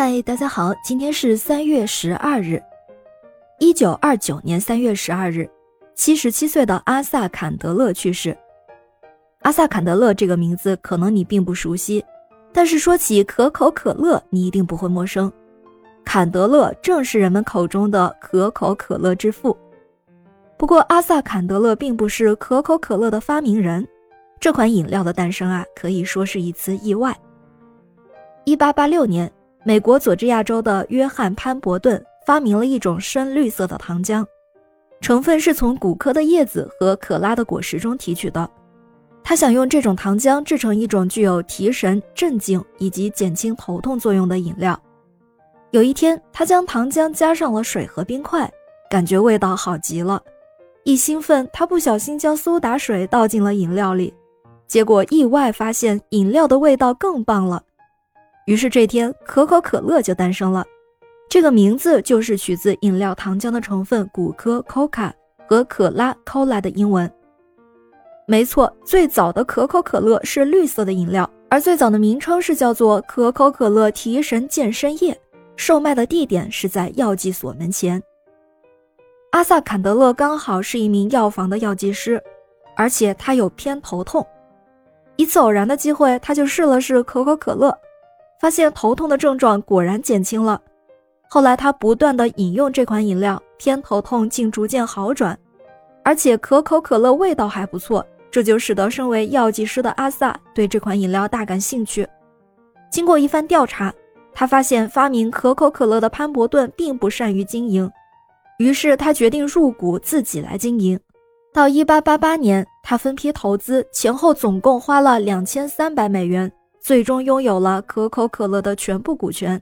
嗨，大家好，今天是三月十二日，一九二九年三月十二日，七十七岁的阿萨坎德勒去世。阿萨坎德勒这个名字可能你并不熟悉，但是说起可口可乐，你一定不会陌生。坎德勒正是人们口中的可口可乐之父。不过，阿萨坎德勒并不是可口可乐的发明人，这款饮料的诞生啊，可以说是一次意外。一八八六年。美国佐治亚州的约翰潘伯顿发明了一种深绿色的糖浆，成分是从谷科的叶子和可拉的果实中提取的。他想用这种糖浆制成一种具有提神、镇静以及减轻头痛作用的饮料。有一天，他将糖浆加上了水和冰块，感觉味道好极了。一兴奋，他不小心将苏打水倒进了饮料里，结果意外发现饮料的味道更棒了。于是这天，可口可乐就诞生了。这个名字就是取自饮料糖浆的成分古柯 （Coca） 和可拉 （Cola） 的英文。没错，最早的可口可乐是绿色的饮料，而最早的名称是叫做可口可乐提神健身液，售卖的地点是在药剂所门前。阿萨坎德勒刚好是一名药房的药剂师，而且他有偏头痛。一次偶然的机会，他就试了试可口可乐。发现头痛的症状果然减轻了，后来他不断的饮用这款饮料，偏头痛竟逐渐好转，而且可口可乐味道还不错，这就使得身为药剂师的阿萨对这款饮料大感兴趣。经过一番调查，他发现发明可口可乐的潘伯顿并不善于经营，于是他决定入股自己来经营。到一八八八年，他分批投资，前后总共花了两千三百美元。最终拥有了可口可乐的全部股权。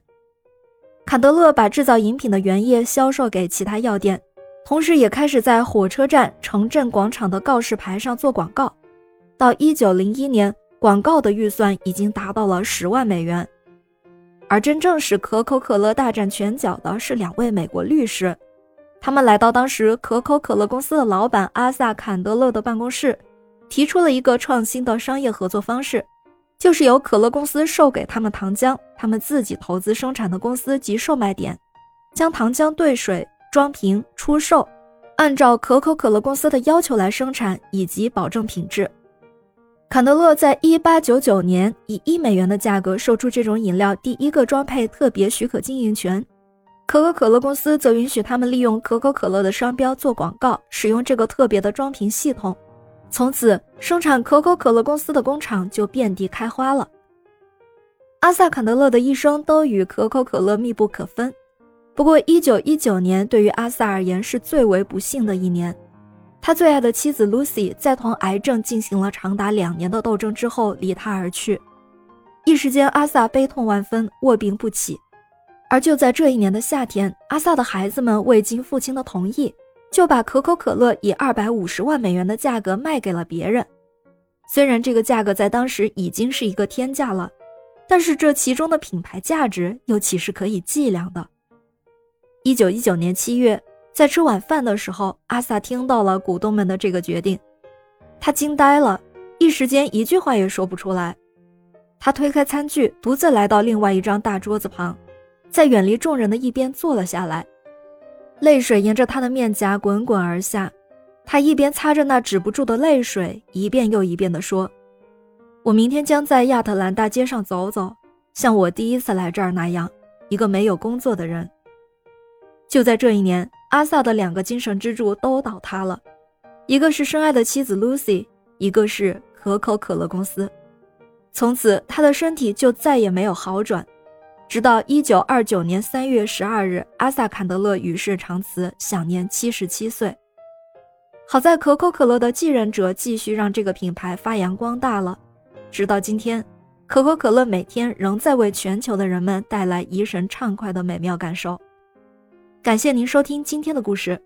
坎德勒把制造饮品的原液销售给其他药店，同时也开始在火车站、城镇广场的告示牌上做广告。到一九零一年，广告的预算已经达到了十万美元。而真正使可口可乐大展拳脚的是两位美国律师，他们来到当时可口可乐公司的老板阿萨坎德勒的办公室，提出了一个创新的商业合作方式。就是由可乐公司售给他们糖浆，他们自己投资生产的公司及售卖点，将糖浆兑水装瓶出售，按照可口可乐公司的要求来生产以及保证品质。坎德勒在一八九九年以一美元的价格售出这种饮料第一个装配特别许可经营权，可口可乐公司则允许他们利用可口可乐的商标做广告，使用这个特别的装瓶系统。从此，生产可口可乐公司的工厂就遍地开花了。阿萨坎德勒的一生都与可口可乐密不可分。不过，1919年对于阿萨而言是最为不幸的一年。他最爱的妻子 Lucy 在同癌症进行了长达两年的斗争之后离他而去。一时间，阿萨悲痛万分，卧病不起。而就在这一年的夏天，阿萨的孩子们未经父亲的同意。就把可口可乐以二百五十万美元的价格卖给了别人。虽然这个价格在当时已经是一个天价了，但是这其中的品牌价值又岂是可以计量的？一九一九年七月，在吃晚饭的时候，阿萨听到了股东们的这个决定，他惊呆了，一时间一句话也说不出来。他推开餐具，独自来到另外一张大桌子旁，在远离众人的一边坐了下来。泪水沿着他的面颊滚滚而下，他一边擦着那止不住的泪水，一遍又一遍地说：“我明天将在亚特兰大街上走走，像我第一次来这儿那样，一个没有工作的人。”就在这一年，阿萨的两个精神支柱都倒塌了，一个是深爱的妻子 Lucy，一个是可口可乐公司。从此，他的身体就再也没有好转。直到一九二九年三月十二日，阿萨坎德勒与世长辞，享年七十七岁。好在可口可乐的继任者继续让这个品牌发扬光大了，直到今天，可口可乐每天仍在为全球的人们带来怡神畅快的美妙感受。感谢您收听今天的故事，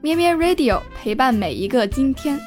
咩咩 Radio 陪伴每一个今天。